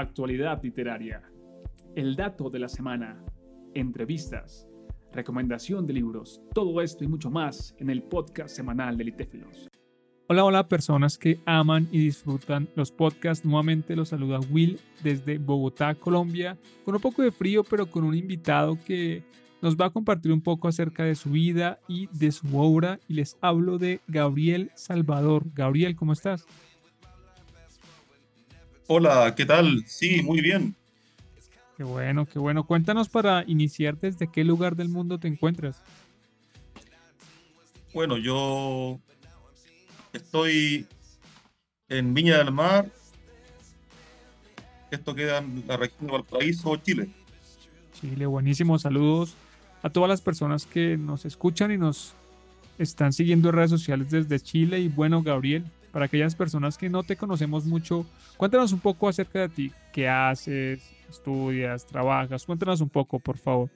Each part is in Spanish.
actualidad literaria, el dato de la semana, entrevistas, recomendación de libros, todo esto y mucho más en el podcast semanal de Litéfilos. Hola, hola personas que aman y disfrutan los podcasts. Nuevamente los saluda Will desde Bogotá, Colombia, con un poco de frío, pero con un invitado que nos va a compartir un poco acerca de su vida y de su obra. Y les hablo de Gabriel Salvador. Gabriel, ¿cómo estás? Hola, ¿qué tal? Sí, muy bien. Qué bueno, qué bueno. Cuéntanos para iniciar desde qué lugar del mundo te encuentras. Bueno, yo Estoy en Viña del Mar. Esto queda en la región de Valparaíso, Chile. Chile, buenísimo. Saludos a todas las personas que nos escuchan y nos están siguiendo en redes sociales desde Chile. Y bueno, Gabriel, para aquellas personas que no te conocemos mucho, cuéntanos un poco acerca de ti. ¿Qué haces? ¿Estudias? ¿Trabajas? Cuéntanos un poco, por favor.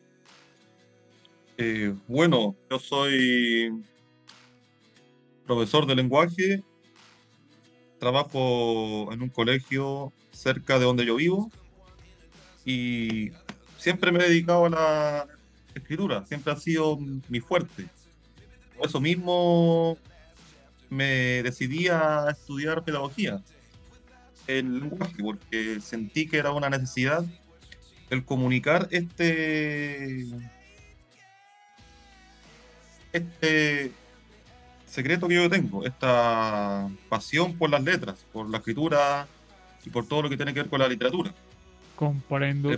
Eh, bueno, yo soy profesor de lenguaje, trabajo en un colegio cerca de donde yo vivo y siempre me he dedicado a la escritura, siempre ha sido mi fuerte. Por eso mismo me decidí a estudiar pedagogía en lenguaje, porque sentí que era una necesidad el comunicar este, este secreto que yo tengo, esta pasión por las letras, por la escritura y por todo lo que tiene que ver con la literatura. Comprendo.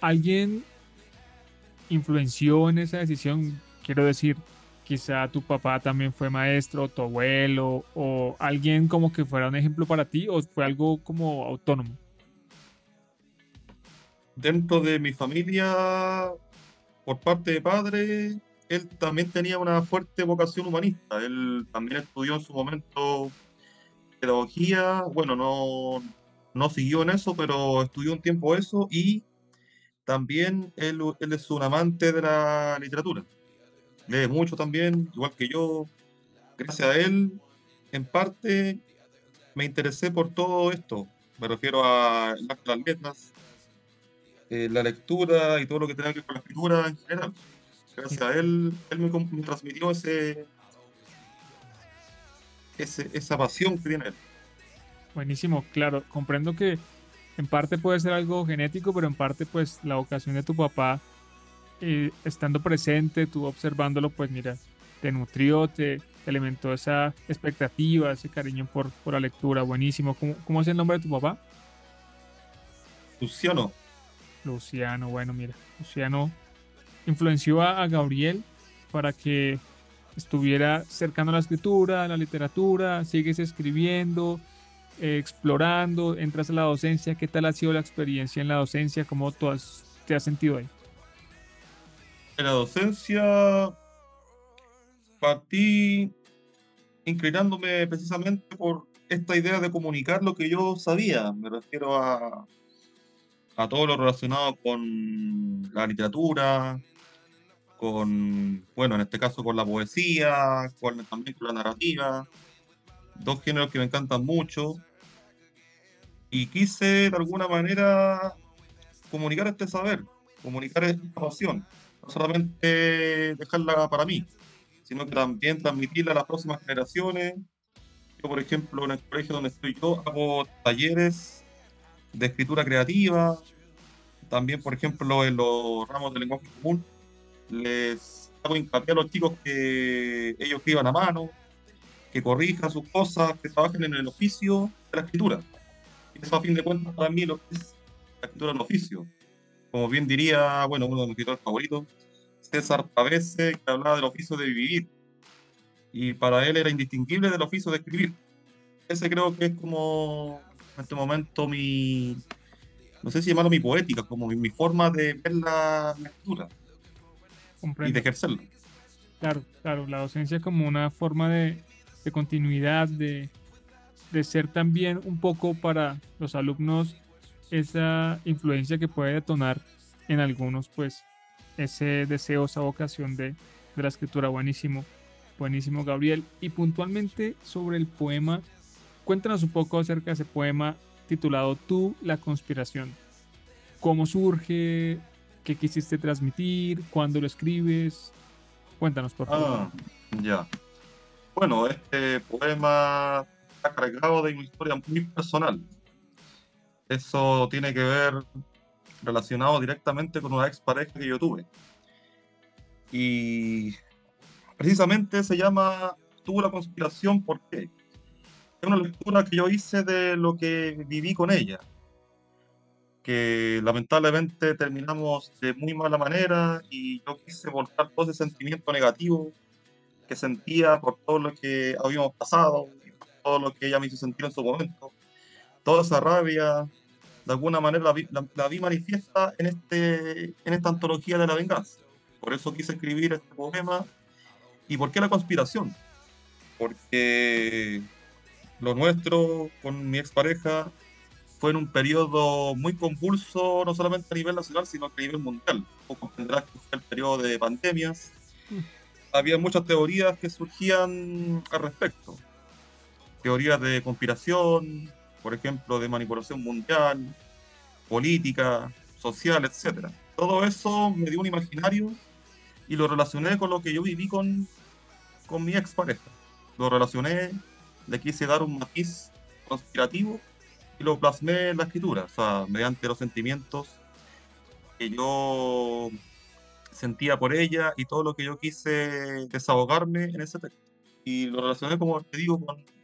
¿Alguien influenció en esa decisión? Quiero decir, quizá tu papá también fue maestro, tu abuelo, o alguien como que fuera un ejemplo para ti, o fue algo como autónomo. Dentro de mi familia, por parte de padre, él también tenía una fuerte vocación humanista. Él también estudió en su momento pedagogía. Bueno, no, no siguió en eso, pero estudió un tiempo eso y también él, él es un amante de la literatura. Lee mucho también, igual que yo. Gracias a él, en parte, me interesé por todo esto. Me refiero a las letras, eh, la lectura y todo lo que tenga que ver con la escritura en general gracias a él, él me, transmitió ese, esa pasión que tiene él. Buenísimo, claro, comprendo que en parte puede ser algo genético, pero en parte pues la vocación de tu papá, eh, estando presente, tú observándolo, pues mira, te nutrió, te, alimentó esa expectativa, ese cariño por, por la lectura, buenísimo. ¿Cómo, ¿Cómo es el nombre de tu papá? Luciano. Luciano, bueno, mira, Luciano influenció a, Gabriel para que estuviera cercano a la escritura, a la literatura, sigues escribiendo, eh, explorando, entras a la docencia, ¿qué tal ha sido la experiencia en la docencia? ¿Cómo tú te has sentido ahí? La docencia partí inclinándome precisamente por esta idea de comunicar lo que yo sabía, me refiero a, a todo lo relacionado con la literatura, con, bueno, en este caso con la poesía, con, también con la narrativa, dos géneros que me encantan mucho. Y quise de alguna manera comunicar este saber, comunicar esta pasión, no solamente dejarla para mí, sino que también transmitirla a las próximas generaciones. Yo, por ejemplo, en el colegio donde estoy yo, hago talleres de escritura creativa, también, por ejemplo, en los ramos de lenguaje común, les hago hincapié a los chicos que ellos escriban a mano, que corrijan sus cosas, que trabajen en el oficio de la escritura. Y eso a fin de cuentas para mí lo que es la escritura en oficio. Como bien diría, bueno, uno de mis escritores favoritos, César Pavese, que hablaba del oficio de vivir. Y para él era indistinguible del oficio de escribir. Ese creo que es como en este momento mi, no sé si llamarlo mi poética, como mi, forma de ver la escritura y de ejercerlo. Claro, claro, la docencia como una forma de, continuidad, de, ser también un poco para los alumnos esa influencia que puede detonar en algunos, pues, ese deseo, esa vocación de, de la escritura. Buenísimo, buenísimo, Gabriel. Y puntualmente sobre el poema, cuéntanos un poco acerca de ese poema titulado Tú, la conspiración. ¿Cómo surge? ¿Qué quisiste transmitir? ¿Cuándo lo escribes? Cuéntanos, por favor. Ah, ya. Bueno, este poema está cargado de una historia muy personal. Eso tiene que ver relacionado directamente con una expareja que yo tuve. Y precisamente se llama Tuvo la conspiración, ¿por qué? Es una lectura que yo hice de lo que viví con ella, que lamentablemente terminamos de muy mala manera y yo quise volcar todo ese sentimiento negativo que sentía por todo lo que habíamos pasado, todo lo que ella me hizo sentir en su momento, toda esa rabia, de alguna manera la vi, la, vi manifiesta en, este, en esta antología de la venganza. Por eso quise escribir este poema. ¿Y por qué la conspiración? Porque lo nuestro con mi expareja fue en un periodo muy convulso, no solamente a nivel nacional, sino a nivel mundial. Como comprenderás que fue el periodo de pandemias. Había muchas teorías que surgían al respecto. Teorías de conspiración, por ejemplo, de manipulación mundial, política, social, etc. Todo eso me dio un imaginario y lo relacioné con lo que yo viví con, con mi expareja. Lo relacioné, le quise dar un matiz conspirativo y lo plasmé en la escritura, o sea, mediante los sentimientos que yo sentía por ella y todo lo que yo quise desahogarme en ese texto. Y lo relacioné, como te digo, con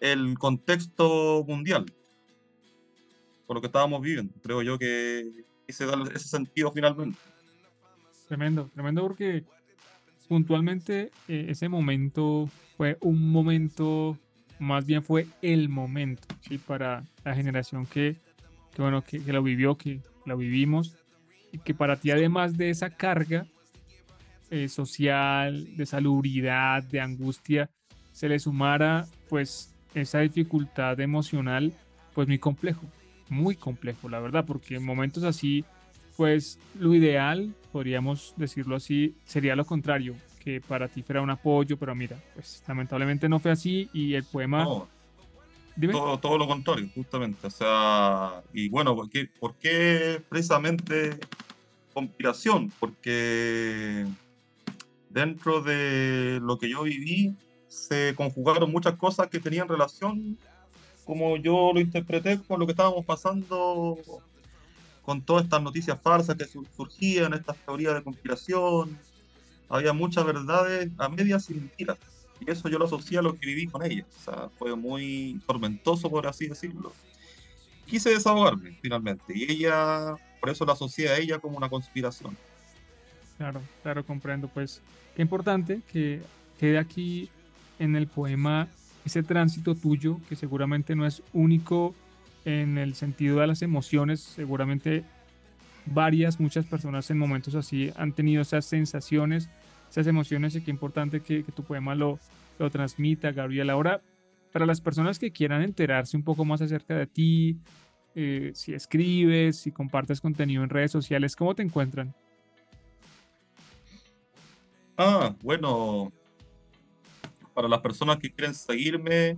el contexto mundial, con lo que estábamos viviendo. Creo yo que darle ese sentido finalmente. Tremendo, tremendo porque puntualmente eh, ese momento fue un momento, más bien fue el momento, ¿sí? Para la generación que, que bueno, que, que, lo vivió, que lo vivimos, y que para ti además de esa carga eh, social, de salubridad, de angustia, se le sumara pues esa dificultad emocional, pues muy complejo, muy complejo, la verdad, porque en momentos así, pues lo ideal, podríamos decirlo así, sería lo contrario, que para ti fuera un apoyo, pero mira, pues lamentablemente no fue así y el poema... todo, todo, lo contrario, justamente. O sea, y bueno, ¿por qué, por qué precisamente conspiración? Porque dentro de lo que yo viví, se conjugaron muchas cosas que tenían relación, como yo lo interpreté, con lo que estábamos pasando con todas estas noticias falsas que surgían, estas teorías de conspiración. Había muchas verdades a medias y mentiras. Y eso yo lo asocié a lo que viví con ella. O sea, fue muy tormentoso, por así decirlo. Quise desahogarme, finalmente. Y ella, por eso la asocié a ella como una conspiración. Claro, claro, comprendo. Pues qué importante que quede aquí en el poema ese tránsito tuyo, que seguramente no es único en el sentido de las emociones, seguramente varias, muchas personas en momentos así han tenido esas sensaciones, esas emociones y qué importante que, tu poema lo, lo transmita, Gabriel. Ahora, para las personas que quieran enterarse un poco más acerca de ti, eh, si escribes, si compartes contenido en redes sociales, ¿cómo te encuentran? Ah, bueno, para las personas que quieren seguirme,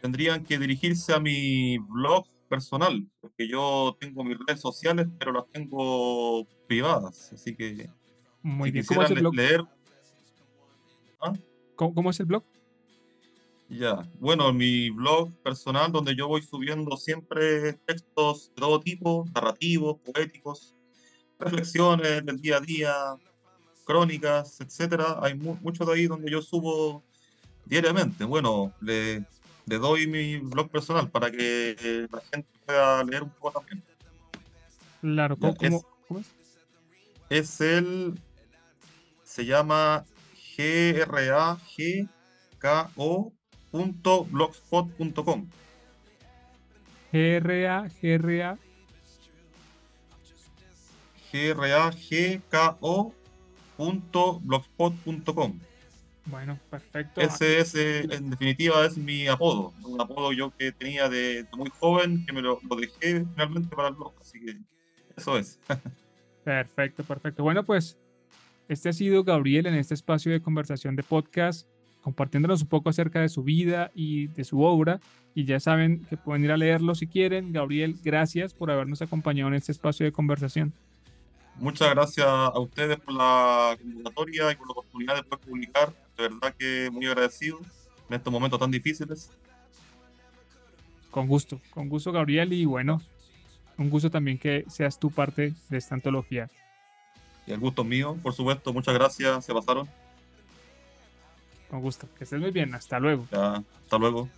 tendrían que dirigirse a mi blog personal, porque yo tengo mis redes sociales, pero las tengo privadas, así que muy bien. ¿Cómo es el blog? leer. ¿Ah? ¿Cómo, es el blog? Ya, bueno, mi blog personal donde yo voy subiendo siempre textos de todo tipo, narrativos, poéticos, reflexiones del día a día, crónicas, etcétera. Hay mucho de ahí donde yo subo diariamente. Bueno, le, doy mi blog personal para que la gente pueda leer un poco también. Claro, ¿cómo, es, es? el. Se llama gragko.blogspot.com. GRA, GRA. G-R-A-G-K-O blogspot.com. Bueno, perfecto. Ese es, en definitiva, es mi apodo. Un apodo yo que tenía de, muy joven, que me lo, dejé finalmente para el blog. Así que eso es. perfecto, perfecto. Bueno, pues este ha sido Gabriel en este espacio de conversación de podcast compartiéndonos un poco acerca de su vida y de su obra. Y ya saben que pueden ir a leerlo si quieren. Gabriel, gracias por habernos acompañado en este espacio de conversación. Muchas gracias a ustedes por la convocatoria y por la oportunidad de poder publicar. De verdad que muy agradecido en estos momentos tan difíciles. Con gusto, con gusto Gabriel y bueno, un gusto también que seas tú parte de esta antología. Y el gusto mío, por supuesto. Muchas gracias, se pasaron. Con gusto. Que estés muy bien. Hasta luego. hasta luego.